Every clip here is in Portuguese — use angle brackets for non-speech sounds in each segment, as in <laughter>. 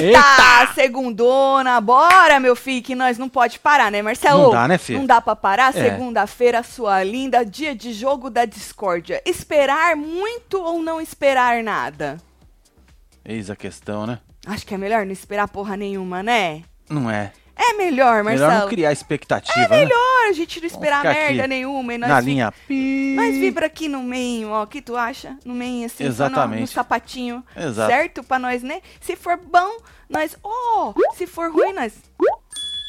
Eita! Segundona, bora, meu filho, que nós não pode parar, né, Marcelo? Não dá, né, filho? Não dá pra parar. É. Segunda-feira, sua linda, dia de jogo da discórdia. Esperar muito ou não esperar nada? Eis a questão, né? Acho que é melhor não esperar porra nenhuma, né? Não é. É melhor, Marcelo. Melhor não criar expectativa, É né? melhor a gente não esperar merda aqui nenhuma e nós, Na vi- linha pi. nós vibra aqui no meio, ó. O que tu acha? No meio, assim, só no- no, Exatamente. sapatinho. Exato. Certo? Pra nós, né? Se for bom, nós. Ó! se for ruim, nós.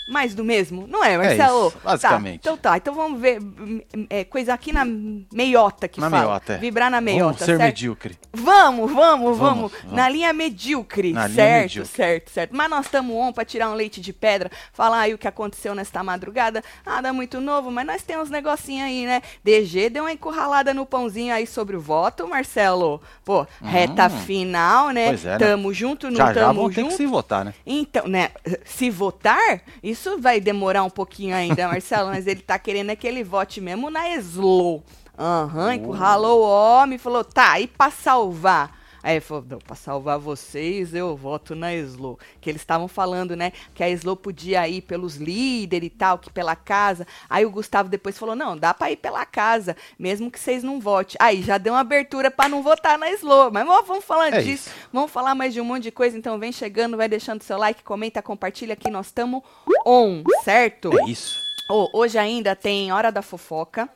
Mais do mesmo, não é, Marcelo? isso, basicamente. Tá, então tá, então vamos ver hum, é, coisa aqui na meiota que Na fala. meiota, é. Vibrar na meiota, Vamos ser certo? medíocre. Vamos, vamos, vamos, Vamos. Na linha medíocre. Na linha certo, medíocre. certo, certo. Mas nós estamos on pra tirar um leite de pedra, falar aí o que aconteceu nesta madrugada. Nada muito novo, mas nós temos uns negocinhos aí, né? DG deu uma encurralada no pãozinho aí sobre o voto, Marcelo. Pô, reta final, né? Hum. Pois é, né? Tamo junto, não Já já tamo vão ter que junto. se votar, né? Então, né, se votar, isso vai demorar um pouquinho ainda, Marcelo, mas ele tá querendo é que ele vote mesmo na Slow. Aham, encurralou o homem, falou, tá, e pra salvar? Aí ele falou, não, pra salvar vocês, eu voto na Slow. Que eles estavam falando, né, que a Slow podia ir pelos líderes e tal, que pela casa. Aí o Gustavo depois falou, não, dá pra ir pela casa, mesmo que vocês não votem. Aí já deu uma abertura pra não votar na Slow. Mas ó, vamos falar É disso. isso. Vamos falar mais de um monte de coisa, então vem chegando, vai deixando seu like, comenta, compartilha que nós estamos on, certo? É isso. Ô, hoje ainda tem Hora da Fofoca.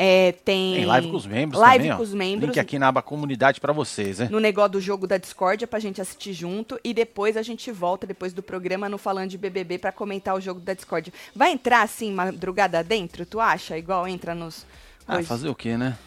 É, tem. Tem live com os membros Live também, ó. com os membros. Link aqui na aba comunidade pra vocês, né? No negócio do jogo da Discordia pra gente assistir junto. E depois a gente volta, depois do programa, no Falando de BBB, pra comentar o jogo da Discordia. Vai entrar assim, madrugada dentro, tu acha? Igual entra nos. Ah, coisas? fazer o quê, né?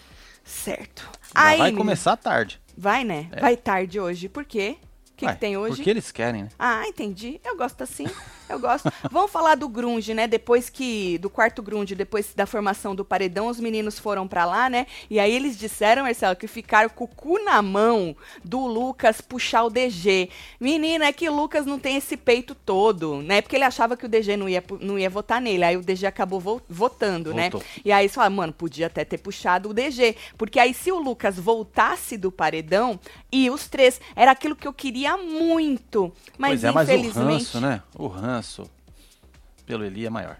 Certo. Aí, vai começar tarde. Vai, né? Vai tarde hoje. Por quê? O que, que tem hoje? Porque eles querem, né? Ah, entendi. Eu gosto assim. <laughs> Eu gosto. Vamos falar do grunge, né? Depois que do quarto grunge, depois da formação do paredão, os meninos foram pra lá, né? E aí eles disseram, Marcelo, que ficaram com o cu na mão do Lucas puxar o DG. Menina, é que o Lucas não tem esse peito todo, né? Porque ele achava que o DG não ia, não ia votar nele. Aí o DG acabou vo- votando, né? Votou. E aí eles falaram, mano, podia até ter puxado o DG. Porque aí se o Lucas voltasse do paredão, e os três, era aquilo que eu queria muito. Mas pois é, mas o infelizmente. ranço, né? O ranço pelo Eli é maior.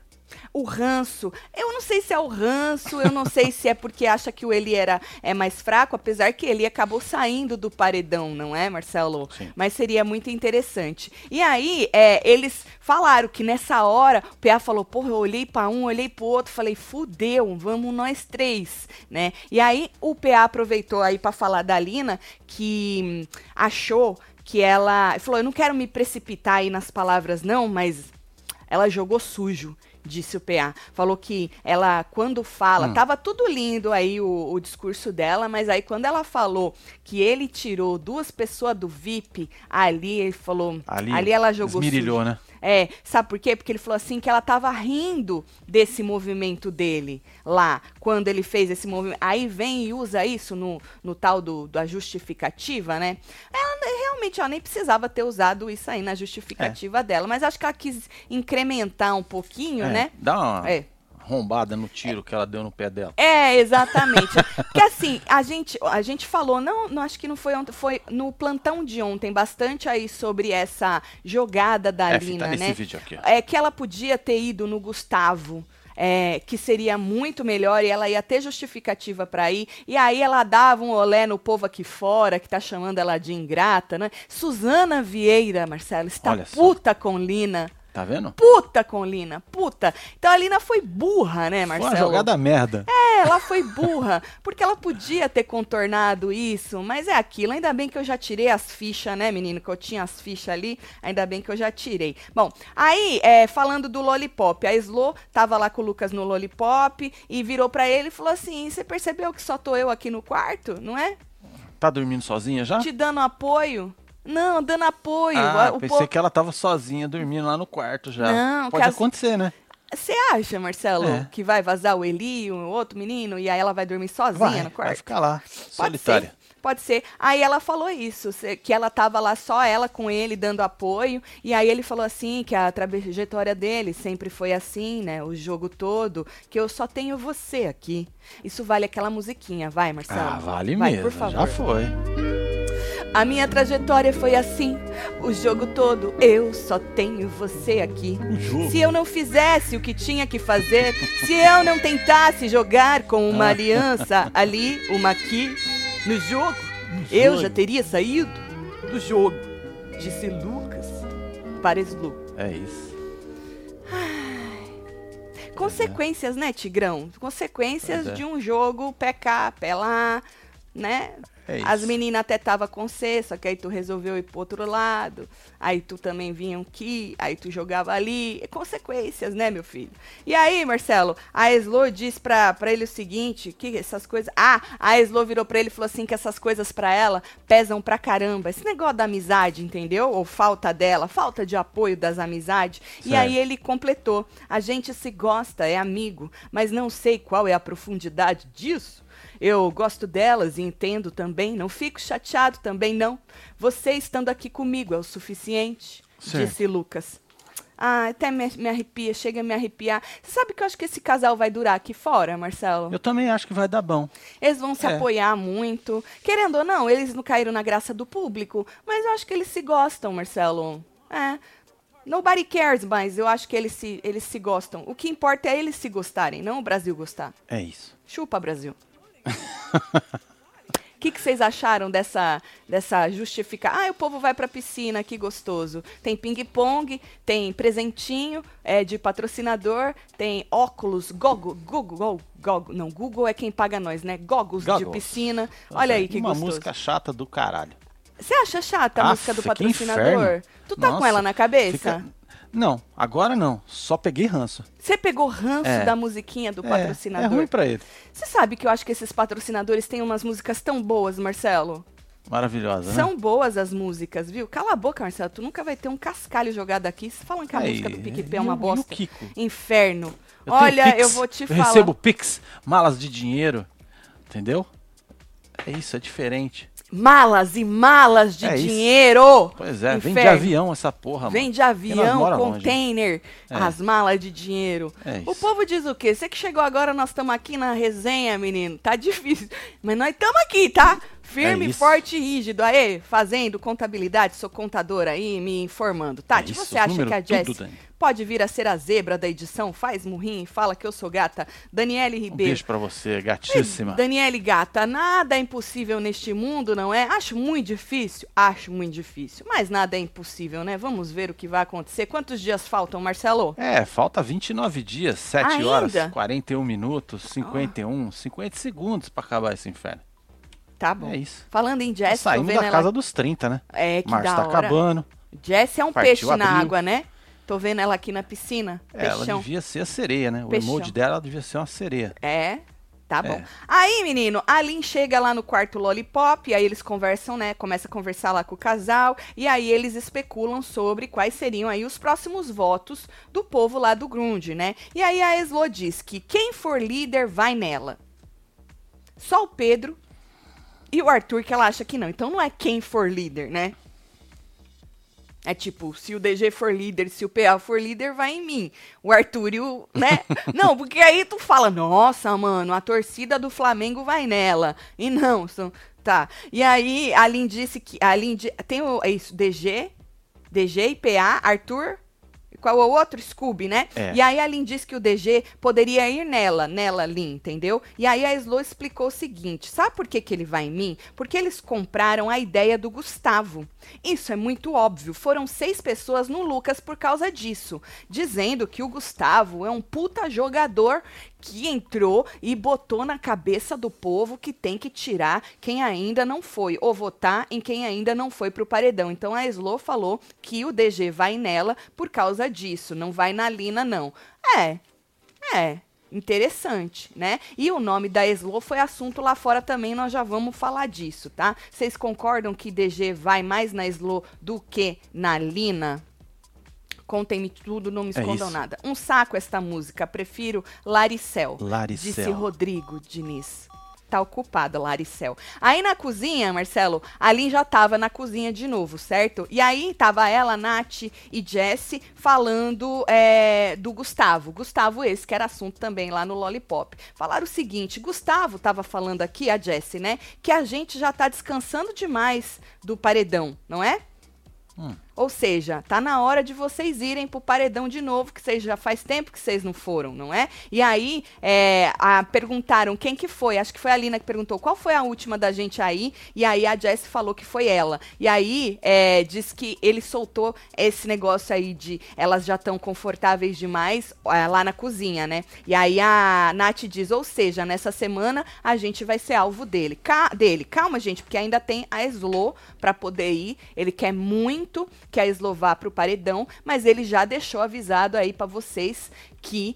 O ranço, eu não sei se é o ranço, eu não sei se é porque acha que o Eli era, é mais fraco, apesar que ele acabou saindo do paredão, não é, Marcelo? Sim. Mas seria muito interessante. E aí, é, eles falaram que nessa hora, o PA falou, porra, eu olhei pra um, olhei pro outro, falei, fudeu, vamos nós três, né? E aí, o PA aproveitou aí pra falar da Lina, que hum, achou que ela, falou, eu não quero me precipitar aí nas palavras não, mas ela jogou sujo, disse o PA. Falou que ela, quando fala, Hum. tava tudo lindo aí o, o discurso dela, mas aí quando ela falou que ele tirou duas pessoas do VIP, ali ele falou. Ali, ela jogou sujo. né? É, sabe por quê? Porque ele falou assim que ela tava rindo desse movimento dele lá, quando ele fez esse movimento. Aí vem e usa isso no, no tal do, da justificativa, né? Ela realmente ela nem precisava ter usado isso aí na justificativa dela, mas acho que ela quis incrementar um pouquinho, É, né? Dá uma É. arrombada no tiro que ela deu no pé dela. É, exatamente. Porque assim, a gente, a gente falou, não, não acho que não foi ontem, foi no plantão de ontem, bastante aí sobre essa jogada da É, Lina, tá né? vídeo aqui. É que ela podia ter ido no Gustavo. é, que seria muito melhor e ela ia ter justificativa pra ir. E aí ela dava um olé no povo aqui fora, que tá chamando ela de ingrata, né? Suzana Vieira, Marcelo, está puta com Lina. Tá vendo? Puta com Lina, puta. Então a Lina foi burra, né, Foi Marcelo? uma jogada merda. É, ela foi burra, porque ela podia ter contornado isso, mas é aquilo. Ainda bem que eu já tirei as fichas, né, menino? Que eu tinha as fichas ali, ainda bem que eu já tirei. Bom, aí, é, falando do Lollipop, a Slo tava lá com o Lucas no Lollipop e virou pra ele e falou assim: Você percebeu que só tô eu aqui no quarto, não é? Tá dormindo sozinha já? Te dando apoio? Não, dando apoio. Ah, O pensei que ela tava sozinha dormindo lá no quarto já. Não, Pode as- acontecer, né? Você acha, Marcelo, É. que vai vazar o Eli, o outro menino, e aí ela vai dormir sozinha Vai, no quarto? vai ficar lá, Pode solitária. ser. Pode ser. Aí ela falou isso, que ela tava lá só ela com ele dando apoio. E aí ele falou assim que a trajetória dele sempre foi assim, né? O jogo todo, que eu só tenho você aqui. Isso vale aquela musiquinha, vai, Marcelo. Ah, vale vai, mesmo. Por favor. Já foi. A minha trajetória foi assim, o jogo todo, eu só tenho você aqui. O jogo. Se eu não fizesse o que tinha que fazer, se eu não tentasse jogar com uma Ah. aliança ali, uma aqui, no jogo, eu jogo. já teria saído do jogo. Disse Lucas para Slu. É isso. Consequências, né, Tigrão? Consequências é. de um jogo pé cá, pé lá, né? É. As meninas até tava com C, só que aí tu resolveu ir pro outro lado. Aí tu também vinha aqui, aí tu jogava ali. É consequências, né, meu filho? E aí, Marcelo, a Eslo disse pra, pra ele o seguinte, que essas coisas... Ah, a Eslo virou pra ele e falou assim que essas coisas pra ela pesam pra caramba. Esse negócio da amizade, entendeu? Ou falta dela, falta de apoio das amizades. E Certo. aí ele completou. A gente se gosta, é amigo, mas não sei qual é a profundidade disso. Eu gosto delas e entendo também, não fico chateado também não. Você estando aqui comigo é o suficiente, Certo. disse Lucas. Ah, até me, me arrepia, chega a me arrepiar. Você sabe que eu acho que esse casal vai durar aqui fora, Marcelo? Eu também acho que vai dar bom. Eles vão se É. apoiar muito. Querendo ou não, eles não caíram na graça do público, mas eu acho que eles se gostam, Marcelo. É. Nobody cares, mas eu acho que eles se, eles se gostam. O que importa é eles se gostarem, não o Brasil gostar. É isso. Chupa, Brasil. O <laughs> que, que vocês acharam dessa, dessa justificar? Ah, o povo vai pra piscina, que gostoso. Tem ping-pong, tem presentinho é, de patrocinador, tem óculos, gogo, Google, gogo, não, Google é quem paga nós, né? De Goggles. piscina. Olha aí que Uma gostoso. música chata do caralho. Você acha chata a Aff, música do patrocinador? Tu tá com Nossa, ela na cabeça? Fica- Não, agora não. Só peguei ranço. Você pegou ranço É. da musiquinha do É, patrocinador? É ruim pra ele. Você sabe que eu acho que esses patrocinadores têm umas músicas tão boas, Marcelo? Maravilhosa, né? São boas as músicas, viu? Cala a boca, Marcelo. Tu nunca vai ter um cascalho jogado aqui falando que a Aí, música do PicPay é uma bosta. Inferno. Eu Olha, eu vou te eu falar. recebo Pix, malas de dinheiro. Entendeu? É isso, é diferente. Malas e malas de É dinheiro. Pois é, vem de Inferno. avião essa porra, Vem mano. de avião, container, É. as malas de dinheiro. É o povo diz o quê? Você que chegou agora, nós estamos aqui na resenha, menino. Tá difícil. Mas nós estamos aqui, tá? Firme, É isso. forte e rígido. Aê, fazendo contabilidade, sou contadora aí, me informando. Tati, É isso, você acha que a tudo, Jess Dani. Pode vir a ser a zebra da edição? Faz murrinho e fala que eu sou gata. Daniele Um Ribeiro. beijo pra você, gatíssima. Daniele Gata, nada é impossível neste mundo, não é? Acho muito difícil? Acho muito difícil. Mas nada é impossível, né? Vamos ver o que vai acontecer. Quantos dias faltam, Marcelo? É, falta 29 dias, 7 Ainda? horas, 41 minutos, 51, 50 segundos pra acabar esse inferno. Tá bom. É isso. Falando em Jess, Saímos da ela... casa dos 30, né? É, que Março da tá hora. acabando. Jess é um Partiu peixe na abril. água, né? Tô vendo ela aqui na piscina. É, ela devia ser a sereia, né? O Peixão. emoji dela devia ser uma sereia. É, tá bom. É. Aí, menino, a Lin chega lá no quarto Lollipop, e aí eles conversam, né? Começa a conversar lá com o casal, e aí eles especulam sobre quais seriam aí os próximos votos do povo lá do Grunge, né? E aí a Eslo diz que quem for líder vai nela. Só o Pedro e o Arthur que ela acha que não. Então não é quem for líder, né? É tipo, se o DG for líder, se o PA for líder, vai em mim. O Arthur e o, né? <laughs> não, porque aí tu fala, nossa, mano, a torcida do Flamengo vai nela. E não, são, tá. E aí, a Lin disse que, a Lin, tem o, é isso, DG, DG e PA, Arthur, qual é o outro? Scooby, né? É. E aí a Lin disse que o DG poderia ir nela, nela, Lin, entendeu? E aí a Slo explicou o seguinte: sabe por que, que ele vai em mim? Porque eles compraram a ideia do Gustavo. Isso é muito óbvio. Foram seis pessoas no Lucas por causa disso, dizendo que o Gustavo é um puta jogador que entrou e botou na cabeça do povo que tem que tirar quem ainda não foi, ou votar em quem ainda não foi pro paredão. Então a Slo falou que o DG vai nela por causa disso, não vai na Lina, não. É, é. Interessante, né? E o nome da Slo foi assunto lá fora também, nós já vamos falar disso, tá? Vocês concordam que DG vai mais na Slo do que na Lina? Contem-me tudo, não me É escondam isso. nada. Um saco essa música, prefiro Laricel. Laricel. Disse Rodrigo Diniz. tá ocupada, Laricel. Aí na cozinha, Marcelo, a Lin já tava na cozinha de novo, certo? E aí tava ela, Nath e Jesse falando é, do Gustavo. Gustavo esse, que era assunto também lá no Lollipop. Falaram o seguinte, Gustavo tava falando aqui, a Jesse, né? Que a gente já tá descansando demais do paredão, não é? Hum. Ou seja, tá na hora de vocês irem pro paredão de novo, que vocês já faz tempo que vocês não foram, não é? E aí, é, a, perguntaram quem que foi. Acho que foi a Lina que perguntou qual foi a última da gente aí. E aí a Jess falou que foi ela. E aí, é, diz que ele soltou esse negócio aí de elas já estão confortáveis demais é, lá na cozinha, né? E aí a Nath diz, ou seja, nessa semana a gente vai ser alvo dele. Ca dele. Calma, gente, porque ainda tem a Slo para poder ir. Ele quer muito que a Eslovar para o paredão, mas ele já deixou avisado aí para vocês que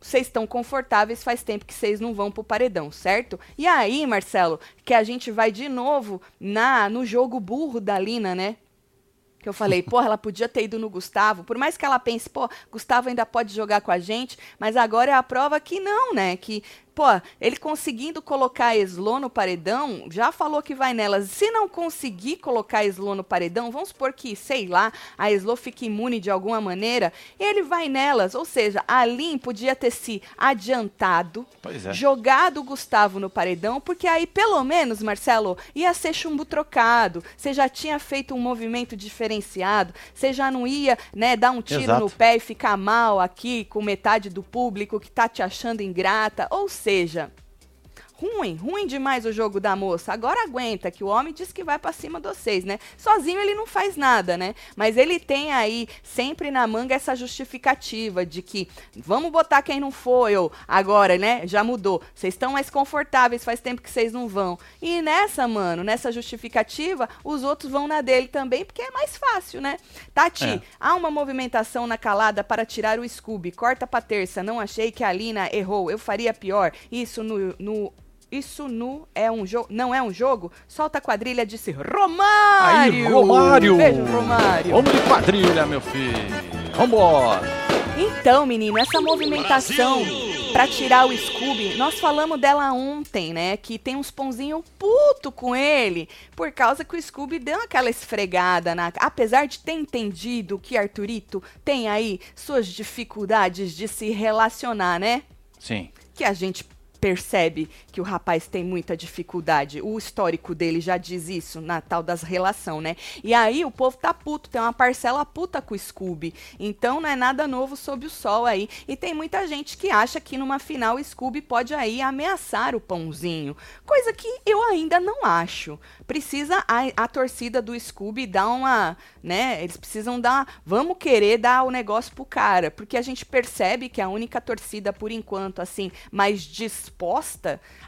vocês estão confortáveis, faz tempo que vocês não vão pro paredão, certo? E aí, Marcelo, que a gente vai de novo na no jogo burro da Lina, né? Que eu falei, <laughs> pô, ela podia ter ido no Gustavo, por mais que ela pense, pô, Gustavo ainda pode jogar com a gente, mas agora é a prova que não, né? Que pô, ele conseguindo colocar a Eslo no paredão, já falou que vai nelas. Se não conseguir colocar a Eslo no paredão, vamos supor que, sei lá, a Eslo fique imune de alguma maneira, ele vai nelas. Ou seja, a Lin podia ter se adiantado, é. jogado o Gustavo no paredão, porque aí, pelo menos, Marcelo, ia ser chumbo trocado. Você já tinha feito um movimento diferenciado, você já não ia, né, dar um tiro Exato. no pé e ficar mal aqui com metade do público que tá te achando ingrata. Ou seja, seja, ruim, ruim demais o jogo da moça. Agora aguenta, que o homem diz que vai para cima de vocês, né? Sozinho ele não faz nada, né? Mas ele tem aí sempre na manga essa justificativa de que vamos botar quem não foi, ou agora, né? Já mudou. Vocês estão mais confortáveis, faz tempo que vocês não vão. E nessa, mano, nessa justificativa, os outros vão na dele também, porque é mais fácil, né? Tati, é. há uma movimentação na calada para tirar o Scooby. Corta pra terça. Não achei que a Lina errou. Eu faria pior. Isso no, no isso nu é um jogo. Não é um jogo? Solta a quadrilha, disse Romário! Aí, Romário! Beijo, Romário! Vamos de quadrilha, meu filho! Vambora! Então, menino, essa movimentação para tirar o Scooby, nós falamos dela ontem, né? Que tem uns pãozinhos puto com ele, por causa que o Scooby deu aquela esfregada na. Apesar de ter entendido que Arthurito tem aí suas dificuldades de se relacionar, né? Sim. Que a gente percebe que o rapaz tem muita dificuldade. O histórico dele já diz isso na tal das relação, né? E aí o povo tá puto, tem uma parcela puta com o Scooby. Então não é nada novo sob o sol aí. E tem muita gente que acha que numa final o Scooby pode aí ameaçar o pãozinho. Coisa que eu ainda não acho. Precisa a, a torcida do Scooby dar uma, né? Eles precisam dar, vamos querer dar o negócio pro cara, porque a gente percebe que a única torcida por enquanto assim mais disposta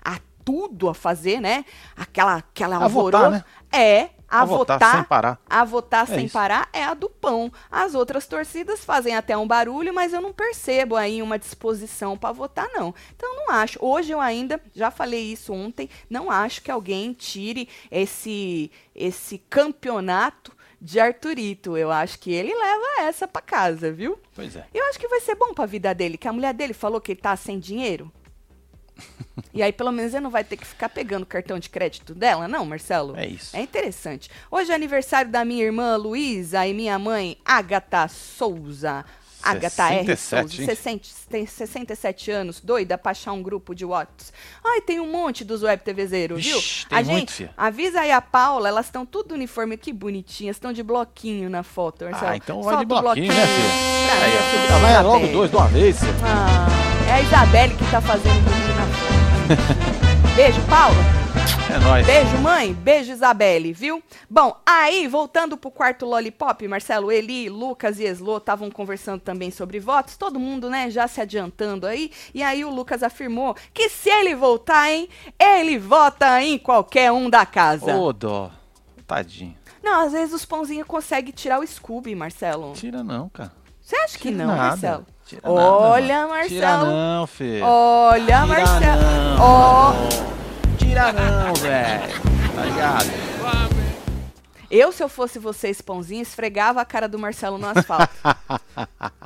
a tudo a fazer, né? Aquela aquela a votar, né? é a, a votar, votar, sem parar. A votar é sem isso. parar é a do pão. As outras torcidas fazem até um barulho, mas eu não percebo aí uma disposição para votar, não. Então, não acho. Hoje eu ainda, já falei isso ontem, não acho que alguém tire esse, esse campeonato de Arthurito. Eu acho que ele leva essa para casa, viu? Pois é. Eu acho que vai ser bom para a vida dele, que a mulher dele falou que ele tá sem dinheiro. E aí, pelo menos, ele não vai ter que ficar pegando o cartão de crédito dela, não, Marcelo? É isso. É interessante. Hoje é aniversário da minha irmã Luísa e minha mãe, Agatha Souza. Agatha R. Souza, 60, tem 67 anos, doida pra achar um grupo de Whats. Ai, tem um monte dos web TVzeiros, viu? Tem a muito, gente, filha. avisa aí a Paula, elas estão tudo uniforme, que bonitinhas, estão de bloquinho na foto, Marcelo. Ah, então vai de bloquinho, né, filha? Pra Aí, mim, ó. vai logo dois de uma vez. Ah, é a Isabelle que tá fazendo bonito. <laughs> Beijo, Paula. É nóis. Beijo, mãe. Beijo, Isabelle, viu? Bom, aí, voltando pro quarto Lollipop, Marcelo, Eli, Lucas e Eslo estavam conversando também sobre votos. Todo mundo, né, já se adiantando aí. E aí o Lucas afirmou que se ele voltar, hein, ele vota em qualquer um da casa. Ô, dó. Tadinho. Não, às vezes os pãozinhos conseguem tirar o Scooby, Marcelo. Tira não, cara. Você acha que Tira não, nada. Marcelo? Tira Olha, nada, Marcelo. Tira não, filho. Olha, Marcelo. Ó. Oh. Tira não, <laughs> velho. Tá ligado? Eu, se eu fosse você, esse pãozinho, esfregava a cara do Marcelo no asfalto.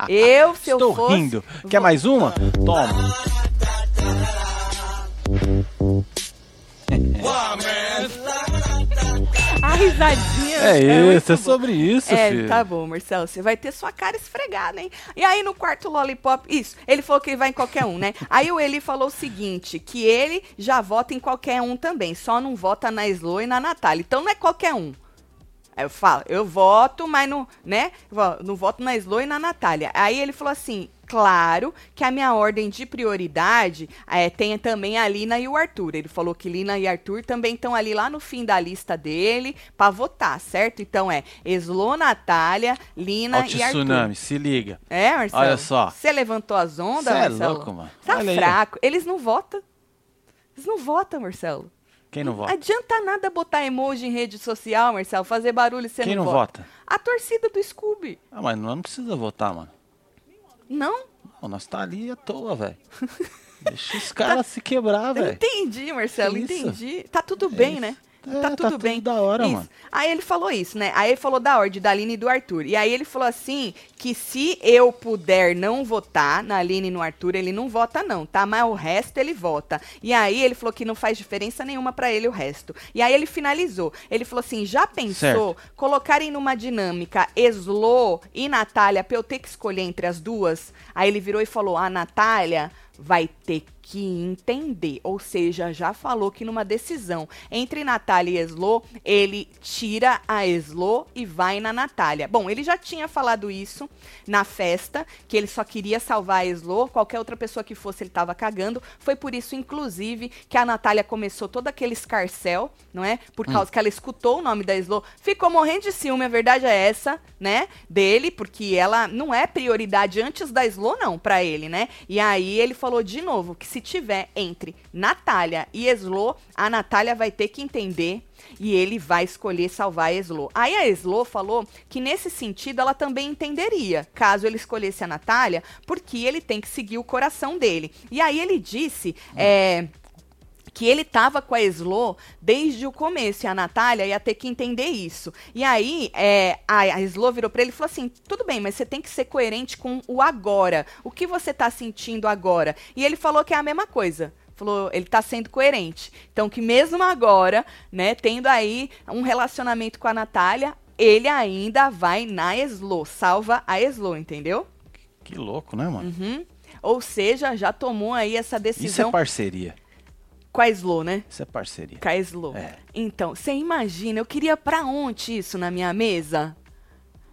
eu, se Estou eu fosse. rindo. Quer mais uma? Toma. A risadinha. É, muito isso, é sobre isso, É, filho. tá bom, Marcelo. Você vai ter sua cara esfregada, hein? E aí no quarto Lollipop, isso, ele falou que ele vai em qualquer um, né? <laughs> Aí o Eli falou o seguinte: que ele já vota em qualquer um também, só não vota na Slo e na Natália. Então não é qualquer um. Aí eu falo, eu voto, mas não, né? Não voto na Slo e na Natália. Aí ele falou assim: claro que a minha ordem de prioridade é, tem também a Lina e o Arthur. Ele falou que Lina e Arthur também estão ali lá no fim da lista dele pra votar, certo? Então é Slo, Natália, Lina o e Arthur. tsunami, se liga. É, Marcelo? Olha só. Você levantou as ondas, Cê é Marcelo? louco, mano. Tá Olha aí. fraco. Eles não votam. Eles não votam, Marcelo. Quem não vota? Adianta nada botar emoji em rede social, Marcelo, fazer barulho e você Quem não, não vota? A torcida do Scooby. Ah, mas não precisa votar, mano. Não? Não, nós tá ali à toa, velho. Deixa os <laughs> caras se quebrar, velho. Entendi, Marcelo, isso? entendi. Tá tudo bem, isso. né? É, tá tá tudo tudo bem. da hora, Isso. mano. Aí ele falou isso, né? Aí ele falou da ordem da Aline e do Arthur. E aí ele falou assim: que se eu puder não votar na Aline e no Arthur, ele não vota, não, tá? Mas o resto ele vota. E aí ele falou que não faz diferença nenhuma pra ele o resto. E aí ele finalizou. Ele falou assim: já pensou colocarem numa dinâmica Eslo e Natália pra eu ter que escolher entre as duas? Aí ele virou e falou: a Natália vai ter que entender, ou seja, já falou que numa decisão entre Natália e Eslo, ele tira a Eslo e vai na Natália. Bom, ele já tinha falado isso na festa, que ele só queria salvar a Eslo, qualquer outra pessoa que fosse ele tava cagando. Foi por isso, inclusive, que a Natália começou todo aquele escarcel, não é? Por causa que ela escutou o nome da Eslo, ficou morrendo de ciúme, a verdade é essa, né? Dele, porque ela não é prioridade antes da Slo, não, pra ele, né? E aí ele falou de novo que se tiver entre Natália e Slo, a Natália vai ter que entender e ele vai escolher salvar a Slo. Aí a Slo falou que nesse sentido ela também entenderia, caso ele escolhesse a Natália, porque ele tem que seguir o coração dele. E aí ele disse, é, que ele tava com a Slo desde o começo e a Natália ia ter que entender isso. E aí é, a, a Slo virou pra ele e falou assim: tudo bem, mas você tem que ser coerente com o agora. O que você tá sentindo agora? E ele falou que é a mesma coisa. Falou, ele tá sendo coerente. Então, que mesmo agora, né, tendo aí um relacionamento com a Natália, ele ainda vai na Slo, salva a Slo, entendeu? Que louco, né, mano? Uhum. Ou seja, já tomou aí essa Isso é decisão parceria. Com a Slo, né? Isso é parceria. Com a Slo. É. Então, você imagina, eu queria pra onde isso na minha mesa?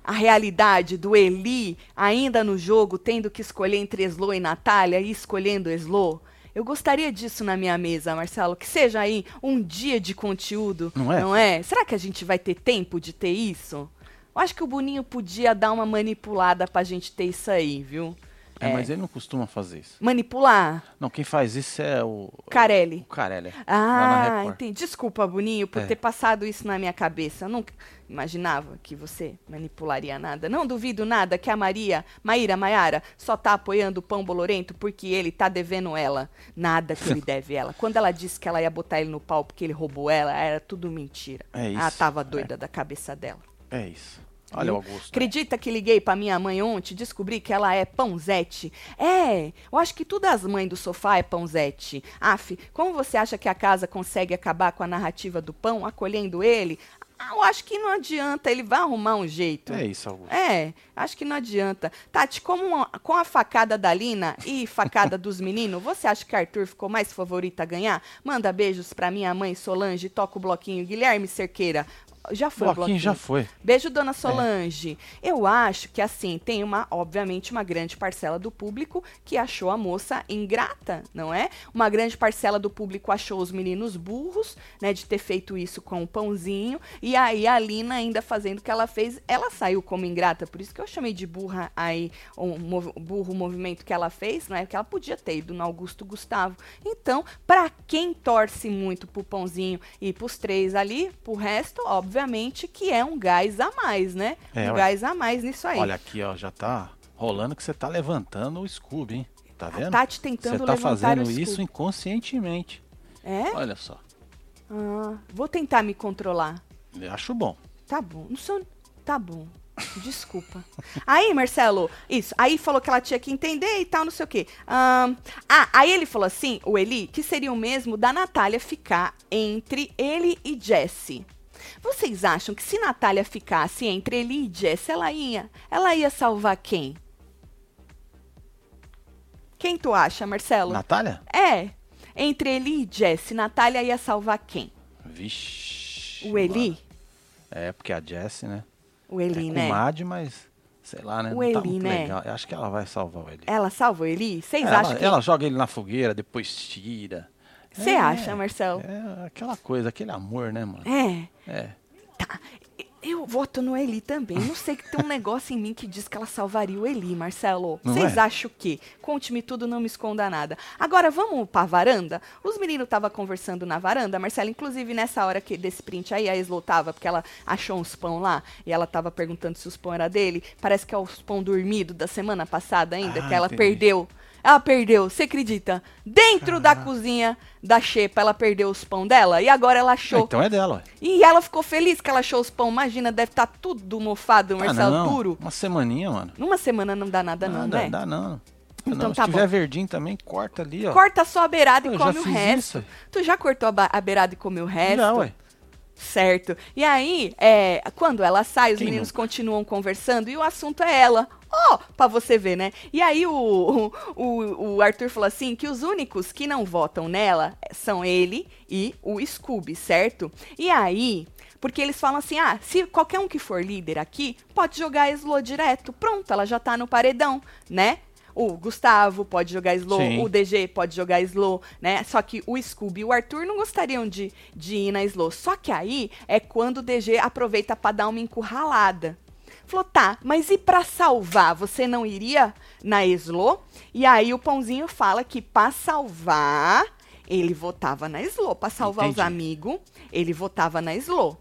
A realidade do Eli ainda no jogo, tendo que escolher entre Slo e Natália e escolhendo Slo. Eu gostaria disso na minha mesa, Marcelo. Que seja aí um dia de conteúdo. Não é? Não é? Será que a gente vai ter tempo de ter isso? Eu acho que o Boninho podia dar uma manipulada pra gente ter isso aí, viu? É, mas ele não costuma fazer isso. Manipular? Não, quem faz isso é o. Carelli. O Carelli. Ah, entendi. Desculpa, Boninho, por É. ter passado isso na minha cabeça. Eu nunca imaginava que você manipularia nada. Não duvido nada que a Maria, Maíra Maiara, só tá apoiando o Pão Bolorento porque ele tá devendo ela. Nada que ele <laughs> deve ela. Quando ela disse que ela ia botar ele no pau porque ele roubou ela, era tudo mentira. É Ela isso, tava doida da cabeça dela. É isso. Olha o Augusto. Acredita que liguei pra minha mãe ontem e descobri que ela é pãozete? É, eu acho que todas as mães do sofá é pãozete. Af, como você acha que a casa consegue acabar com a narrativa do pão, acolhendo ele? Ah, eu acho que não adianta, ele vai arrumar um jeito. É isso, Augusto. É, acho que não adianta. Tati, como com a facada da Lina e facada dos <laughs> meninos, você acha que Arthur ficou mais favorito a ganhar? Manda beijos pra minha mãe Solange, toca o bloquinho. Guilherme Cerqueira. Já foi o Bloquinho já foi. Beijo, dona Solange. Eu acho que, assim, tem uma, obviamente, uma grande parcela do público que achou a moça ingrata, não é? Uma grande parcela do público achou os meninos burros, né, de ter feito isso com o pãozinho. E aí a Lina, ainda fazendo o que ela fez, ela saiu como ingrata. Por isso que eu chamei de burra aí, um mov- burro o movimento que ela fez, não é? Porque ela podia ter ido no Augusto Gustavo. Então, pra quem torce muito pro pãozinho e pros três ali, pro resto, obviamente que é um gás a mais, né? É, um ué. gás a mais nisso aí. Olha aqui, ó, já tá rolando que você tá levantando o Scooby, hein? Tá a vendo? Tati tentando Você tá fazendo isso inconscientemente. É? Olha só. Ah, vou tentar me controlar. Eu acho bom. Tá bom. Não sou... Tá bom. Desculpa. <laughs> Aí, Marcelo, isso. Aí falou que ela tinha que entender e tal, não sei o quê. Ah, aí ele falou assim, o Eli, que seria o mesmo da Natália ficar entre ele e Jesse. Vocês acham que se Natália ficasse entre Eli e Jess, ela ia, ela ia salvar quem? Quem tu acha, Marcelo? Natália? É. Entre Eli e Jess, Natália ia salvar quem? Vixe. O Eli? mano. É, porque a Jessie, né? O Eli, é né? comadre, mas sei lá, né? O não tá Eli, muito né? legal. Eu acho que ela vai salvar o Eli. Ela salva o Eli? Vocês ela, acham que... ela joga ele na fogueira, depois tira. Você É, acha, Marcelo? É aquela coisa, aquele amor, né, mano? É. É. Tá. Eu voto no Eli também. Não sei que tem um <laughs> negócio em mim que diz que ela salvaria o Eli, Marcelo. Vocês é? acham o quê? Conte-me tudo, não me esconda nada. Agora, vamos pra varanda? Os meninos estavam conversando na varanda, Marcelo. Inclusive, nessa hora que desse print aí, a Eslo tava, porque ela achou uns pão lá e ela tava perguntando se os pão era dele. Parece que é os pão dormido da semana passada ainda, Ah, que ela entendi. perdeu. Ela perdeu, você acredita? Dentro da cozinha da Xepa, ela perdeu os pão dela e agora ela achou. Então é dela, ué. E ela ficou feliz que ela achou os pão. Imagina, deve estar tudo mofado, Ah, Marcelo, não. duro. Uma semaninha, mano. Numa semana não dá nada, não, Nada, né? dá não. Então não. tá Se tiver bom. verdinho também, corta ali, ó. Corta só a beirada e Eu come já o resto. isso, tu já cortou a, a beirada e comeu o resto? Não, ué. Certo. E aí, é, quando ela sai, os Quem meninos continuam conversando e o assunto é ela. Ó, pra você ver, né? E aí o, o, o Arthur falou assim que os únicos que não votam nela são ele e o Scooby, certo? E aí, porque eles falam assim, ah, se qualquer um que for líder aqui, pode jogar a Slo direto. Pronto, ela já tá no paredão, né? O Gustavo pode jogar slow, Sim. o DG pode jogar slow, né? Só que o Scooby e o Arthur não gostariam de, de ir na slow. Só que aí é quando o DG aproveita pra dar uma encurralada. Falou, tá, mas e pra salvar? Você não iria na slow? E aí o Pãozinho fala que pra salvar, ele votava na slow. Pra salvar os Entendi. amigos, ele votava na slow.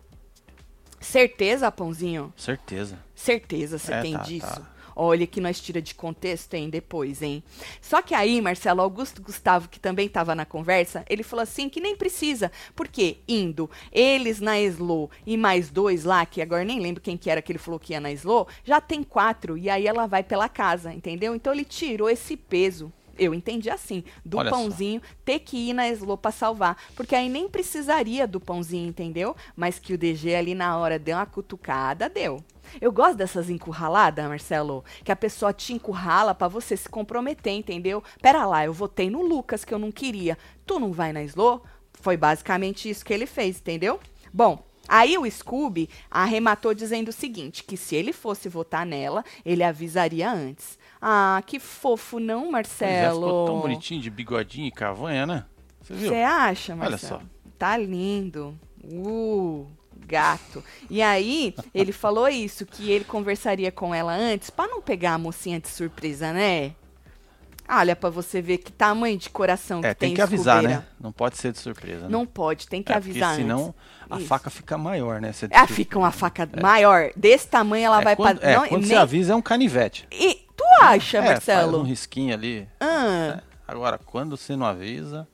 Certeza, Pãozinho? Certeza. Certeza você É, tem tá, disso. tá. Olha que nós tira de contexto, hein, depois, hein? Só que aí, Marcelo Augusto Gustavo, que também estava na conversa, ele falou assim que nem precisa, porque indo eles na Slow e mais dois lá, que agora nem lembro quem que era que ele falou que ia na Slow, já tem quatro, e aí ela vai pela casa, entendeu? Então ele tirou esse peso. Eu entendi assim, do Olha só. pãozinho ter que ir na Slow pra salvar. Porque aí nem precisaria do pãozinho, entendeu? Mas que o DG ali na hora deu uma cutucada, deu. Eu gosto dessas encurraladas, Marcelo, que a pessoa te encurrala pra você se comprometer, entendeu? Pera lá, eu votei no Lucas que eu não queria. Tu não vai na Slow? Foi basicamente isso que ele fez, entendeu? Bom, aí o Scooby arrematou dizendo o seguinte, que se ele fosse votar nela, ele avisaria antes. Ah, que fofo, não, Pois é, ficou tão Marcelo? bonitinho de bigodinho e cavanha, né? Você viu? Você acha, Olha Marcelo? só. Tá lindo. Uh, gato. E aí, ele falou isso, que ele conversaria com ela antes, pra não pegar a mocinha de surpresa, né? Olha, pra você ver que tamanho de coração É, que tem tem que avisar, né? Não pode ser de surpresa, né? Não pode, tem que É, avisar porque senão antes. a Isso. faca fica maior, né? É fica uma faca maior. Desse tamanho ela É, vai quando, pra... é, não, quando nem- você avisa é um canivete. E acha, é, faz Marcelo? um risquinho ali. Ah, né? Agora, quando você não avisa...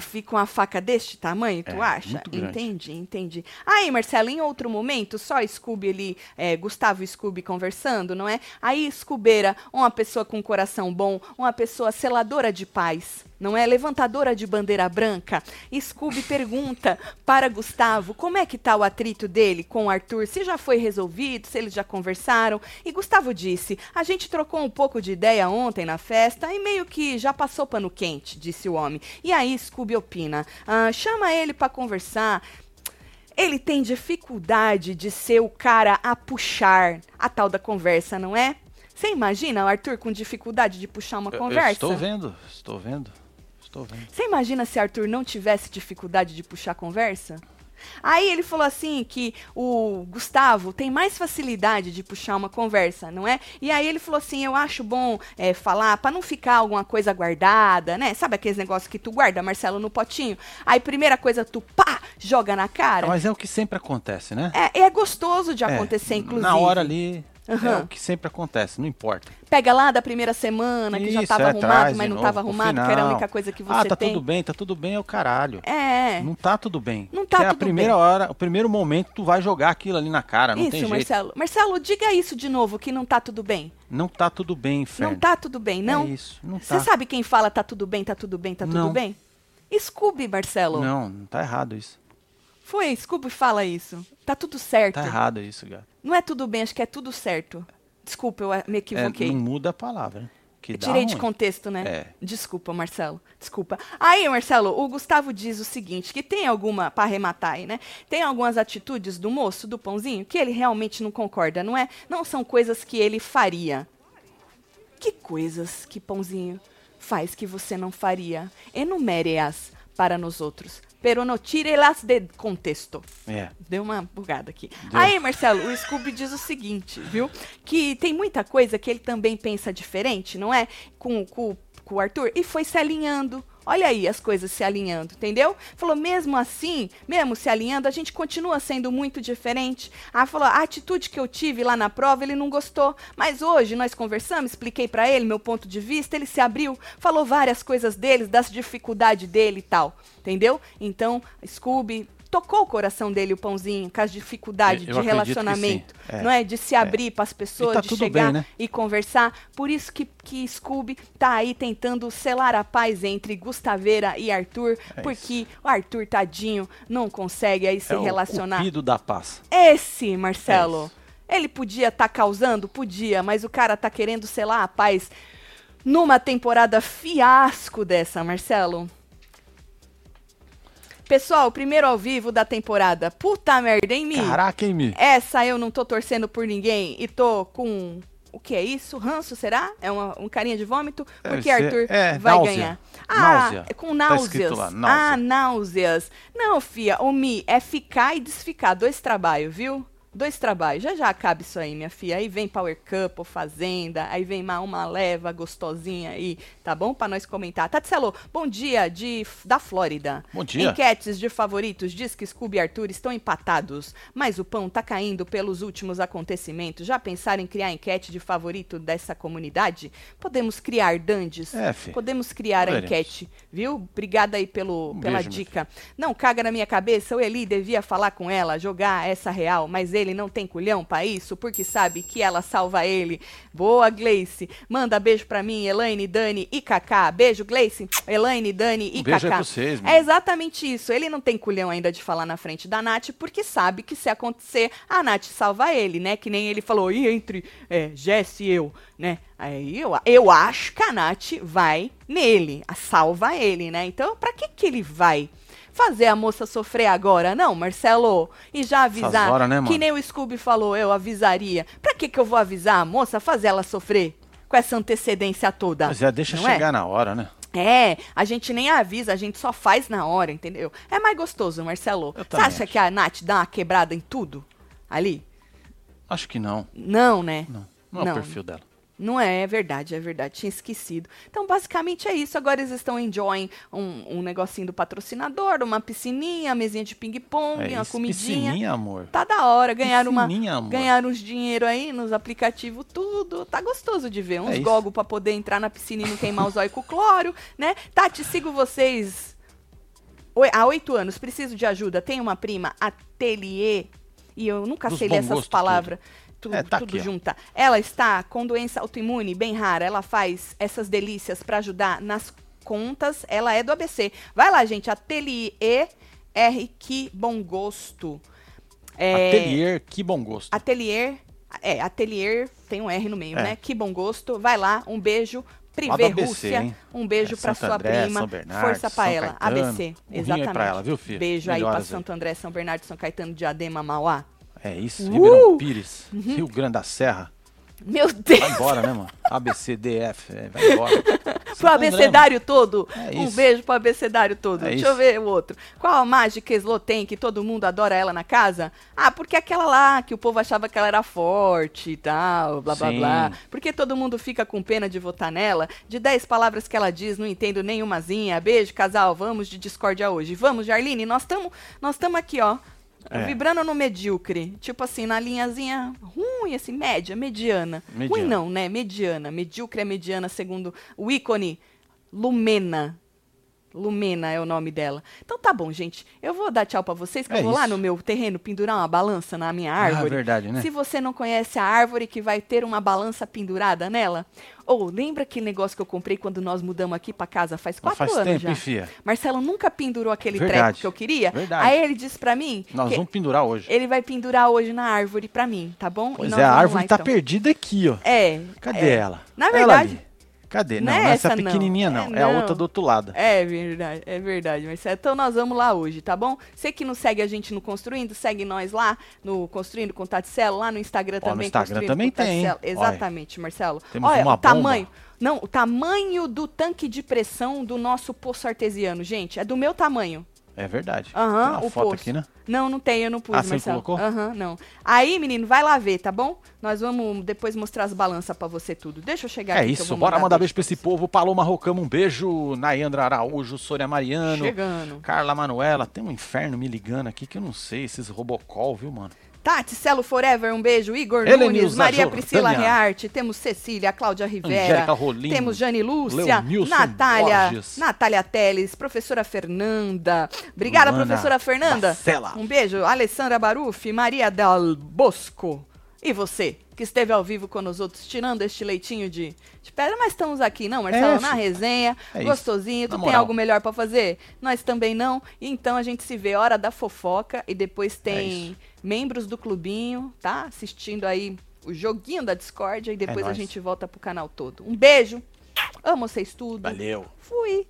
Fica uma faca deste tamanho, tu É, acha? Entendi, entendi. Aí, Marcelo, em outro momento, só Scooby ali, é, Gustavo e Scooby conversando, não é? Aí, Scoobeira, uma pessoa com coração bom, uma pessoa seladora de paz, não é? Levantadora de bandeira branca. Scooby pergunta para Gustavo como é que tá o atrito dele com o Arthur, se já foi resolvido, se eles já conversaram. E Gustavo disse: a gente trocou um pouco de ideia ontem na festa e meio que já passou pano quente, disse o homem. E aí Scooby opina: "Ah, chama ele para conversar. Ele tem dificuldade de ser o cara a puxar a tal da conversa, não é? Você imagina o Arthur com dificuldade de puxar uma Eu- eu conversa? estou vendo, estou vendo, estou vendo. Você imagina se Arthur não tivesse dificuldade de puxar a conversa? Aí ele falou assim que o Gustavo tem mais facilidade de puxar uma conversa, não é? E aí ele falou assim, eu acho bom é, falar pra não ficar alguma coisa guardada, né? Sabe aqueles negócios que tu guarda, Marcelo, no potinho? Aí primeira coisa tu pá, joga na cara. Mas é o que sempre acontece, né? É, é gostoso de É, acontecer, inclusive. Na hora ali, é Aham. o que sempre acontece, não importa. Pega lá da primeira semana, que já Isso, tava é, arrumado, mas não novo tava pro arrumado, que era a única coisa que você Ah, tá tem. tudo bem, tá tudo bem, é o caralho. É. Não tá tudo bem. Não tá Que é a tudo primeira bem. hora, o primeiro momento tu vai jogar aquilo ali na cara, não isso, tem jeito. Marcelo. Marcelo, diga isso de novo, que não tá tudo bem. Não tá tudo bem, inferno. Não tá tudo bem, não? É isso, não Você tá. sabe quem fala tá tudo bem, tá tudo bem, tá tudo Não. bem? Scooby, Marcelo. Não, não tá errado isso. Foi, Scooby fala isso. Tá tudo certo. Tá errado isso, gato. Não é tudo bem, acho que é tudo certo. Desculpa, eu eh, me É, equivoquei. não muda a palavra. né? Que Tirei de contexto, né? É. Desculpa, Marcelo. Desculpa. Aí, Marcelo, o Gustavo diz o seguinte: que tem alguma, para arrematar aí, né? Tem algumas atitudes do moço, do pãozinho, que ele realmente não concorda, não é? Não são coisas que ele faria. Que coisas que pãozinho faz que você não faria? Enumere-as para nós outros. Pero no tire-las de contexto. É. Deu uma bugada aqui. Deu. Aí, Marcelo, o Scooby diz o seguinte, viu? Que tem muita coisa que ele também pensa diferente, não é? Com, com, com o Arthur. E foi se alinhando. Olha aí as coisas se alinhando, entendeu? Falou, mesmo assim, mesmo se alinhando, a gente continua sendo muito diferente. Ah, falou, a atitude que eu tive lá na prova, ele não gostou. Mas hoje nós conversamos, expliquei pra ele meu ponto de vista, ele se abriu, falou várias coisas dele, das dificuldades dele e tal, entendeu? Então, Scooby tocou o coração dele o pãozinho com as dificuldades Eu- de eu relacionamento. É. não é? De se abrir para as pessoas, E tá de chegar bem, né? e conversar. Por isso que, que Scooby tá aí tentando selar a paz entre Gustaveira e Arthur, É porque o Arthur, tadinho, não consegue aí se é o relacionar. cupido da paz. Esse, Marcelo, É ele podia estar causando? Podia, mas o cara tá querendo selar a paz numa temporada fiasco dessa, Marcelo. Pessoal, primeiro ao vivo da temporada. Puta merda, hein, Mi? Caraca, hein, Mi? Essa eu não tô torcendo por ninguém e tô com. O que é isso? Ranço, será? É uma, um carinha de vômito? Deve Porque. Arthur É, vai náusea. ganhar. Ah, Náusea. é com Tá náuseas. escrito lá, náusea. Ah, náuseas. Não, fia, o Mi é ficar e desficar. Dois trabalhos, viu? Dois trabalhos. Já já acaba isso aí, minha filha. Aí vem Power Cup ou Fazenda. Aí vem uma, uma leva gostosinha aí, tá bom? Pra nós comentar. Tatselo, bom dia de, da Flórida. Bom dia. Enquetes de favoritos diz que Scooby e Arthur estão empatados, mas o pão tá caindo pelos últimos acontecimentos. Já pensaram em criar enquete de favorito dessa comunidade? Podemos criar dandes. É. Podemos criar a enquete, viu? Obrigada aí pelo, Um pela beijo, dica. Não caga na minha cabeça, o Eli devia falar com ela, jogar essa real, mas ele não tem culhão pra isso, porque sabe que ela salva ele. Boa, Gleice. Manda beijo pra mim, Elaine, Dani e Kaká. Beijo, Gleice, Elaine, Dani e Um beijo aí Kaká. pra vocês, É exatamente isso. Ele não tem culhão ainda de falar na frente da Nath, porque sabe que se acontecer, a Nath salva ele, né? Que nem ele falou, e entre é, Jess e eu, né? Aí eu, eu acho que a Nath vai nele, a salva ele, né? Então, pra que que ele vai fazer a moça sofrer agora? Não, Marcelo, e já avisar, horas, né, que nem o Scooby falou, eu avisaria. Pra que que eu vou avisar a moça, fazer ela sofrer? Com essa antecedência toda. Mas é, deixa não é? chegar na hora, né? É, a gente nem avisa, a gente só faz na hora, entendeu? É mais gostoso, Marcelo. Você acha acho. que a Nath dá uma quebrada em tudo? Ali? Acho que não. Não, né? Não. Não é Não. o perfil dela. Não é, é verdade, é verdade. Tinha esquecido. Então, basicamente é isso. Agora eles estão enjoying um, um negocinho do patrocinador, uma piscininha, mesinha de ping-pong, É uma comidinha. Piscininha, amor. Tá da hora, ganharam uma, amor. ganharam uns dinheiro aí nos aplicativos, tudo. Tá gostoso de ver. Uns É isso. gogos pra poder entrar na piscina e não queimar os olhos com cloro, né? Tati, sigo vocês há oito anos. Preciso de ajuda. Tenho uma prima, ateliê, e eu nunca Dos sei ler essas palavras. Tudo, É, tá tudo aqui. Ela está com doença autoimune bem rara. Ela faz essas delícias pra ajudar nas contas. Ela é do ABC. Vai lá, gente. Ateliê R. Que Bom Gosto. É, Atelier, que bom gosto. Atelier. É, Atelier tem um R no meio, É. né? Que bom gosto. Vai lá, um beijo. ABC, Rússia, hein? um beijo É, pra Santo sua André, prima. Bernardo, Força pra São ela. Caetano. ABC, Um exatamente. pra ela, viu? Beijo aí pra Melhoras aí. Santo André, São Bernardo, São Caetano, Diadema, Mauá. É isso. Uh! Ribeirão Pires, Uhum. Rio Grande da Serra. Meu Deus! Vai embora, né, mano? A, B, C, D, F. é, vai embora. <laughs> Pro André, abecedário todo. É um beijo pro abecedário todo. É Deixa eu isso. ver o outro. Qual a mágica Slo tem que todo mundo adora ela na casa? Ah, porque aquela lá que o povo achava que ela era forte e tal, blá blá Sim. blá. Porque todo mundo fica com pena de votar nela. De 10 palavras que ela diz, não entendo nenhumazinha. Beijo, casal. Vamos de discórdia hoje. Vamos, Jarline. Nós estamos nós tamo aqui, ó. É. Vibrando no medíocre. Tipo assim, na linhazinha ruim, assim, média, mediana. Ruim Mediana. não, né? Mediana. Medíocre é mediana, segundo o ícone Lumena. Lumena é o nome dela. Então tá bom, gente. Eu vou dar tchau pra vocês, que É eu vou lá isso. no meu terreno pendurar uma balança na minha árvore. Ah, verdade, né? Se você não conhece a árvore que vai ter uma balança pendurada nela, ou lembra aquele negócio que eu comprei quando nós mudamos aqui pra casa faz quatro faz anos tempo, já? fia? Marcelo nunca pendurou aquele Verdade. treco que eu queria. Verdade. Aí ele disse pra mim Nós vamos pendurar hoje. ele vai pendurar hoje na árvore pra mim, tá bom? Pois é, a árvore lá, tá então. perdida aqui, ó. É. Cadê é. ela? Na verdade-. Cadê? Não Não, é essa essa, não. pequenininha não. É, É, a não. outra do outro lado. É verdade, é verdade, Marcelo. Então nós vamos lá hoje, tá bom? Você que não segue a gente no Construindo, segue nós lá no Construindo com Taticelo, lá no Instagram Ó, no também. Instagram Construindo também com tem. Exatamente, Marcelo. Temos Olha, o tamanho. Não, o tamanho do tanque de pressão do nosso poço artesiano, gente, é do meu tamanho. É verdade. Aham, tem uma o foto aqui, né? Não, não tem, eu não pus, Ah, você Marcelo. colocou? Aham, não. Aí, menino, vai lá ver, tá bom? Nós vamos depois mostrar as balanças pra você tudo. Deixa eu chegar É aqui eu isso, bora mandar beijo beijo pra esse povo. Paloma Rocama, um beijo. Nayandra Araújo, Sônia Mariano. Chegando. Carla Manuela, tem um inferno me ligando aqui que eu não sei, esses robocall, viu, mano? Tati, Celo Forever, um beijo. Igor Helenilza Nunes, Maria Jordânia. Priscila Rearte, temos Cecília, Cláudia Rivera, Rolim, temos Jane Lúcia, Leonilson Natália, Borges. Natália Teles, professora Fernanda. Obrigada, professora Fernanda. Marcela. Um beijo. Alessandra Barufi, Maria Del Bosco. E você, que esteve ao vivo com os outros, tirando este leitinho de, de pedra, mas estamos aqui, não, Marcelo? É, na resenha, É gostosinho. Tu Na tem moral. algo melhor pra fazer? Nós também não. Então a gente se vê hora da fofoca e depois É tem membros do clubinho, tá? Assistindo aí o joguinho da Discord e depois a gente volta pro canal todo. Um beijo. Amo vocês tudo. Valeu. Fui.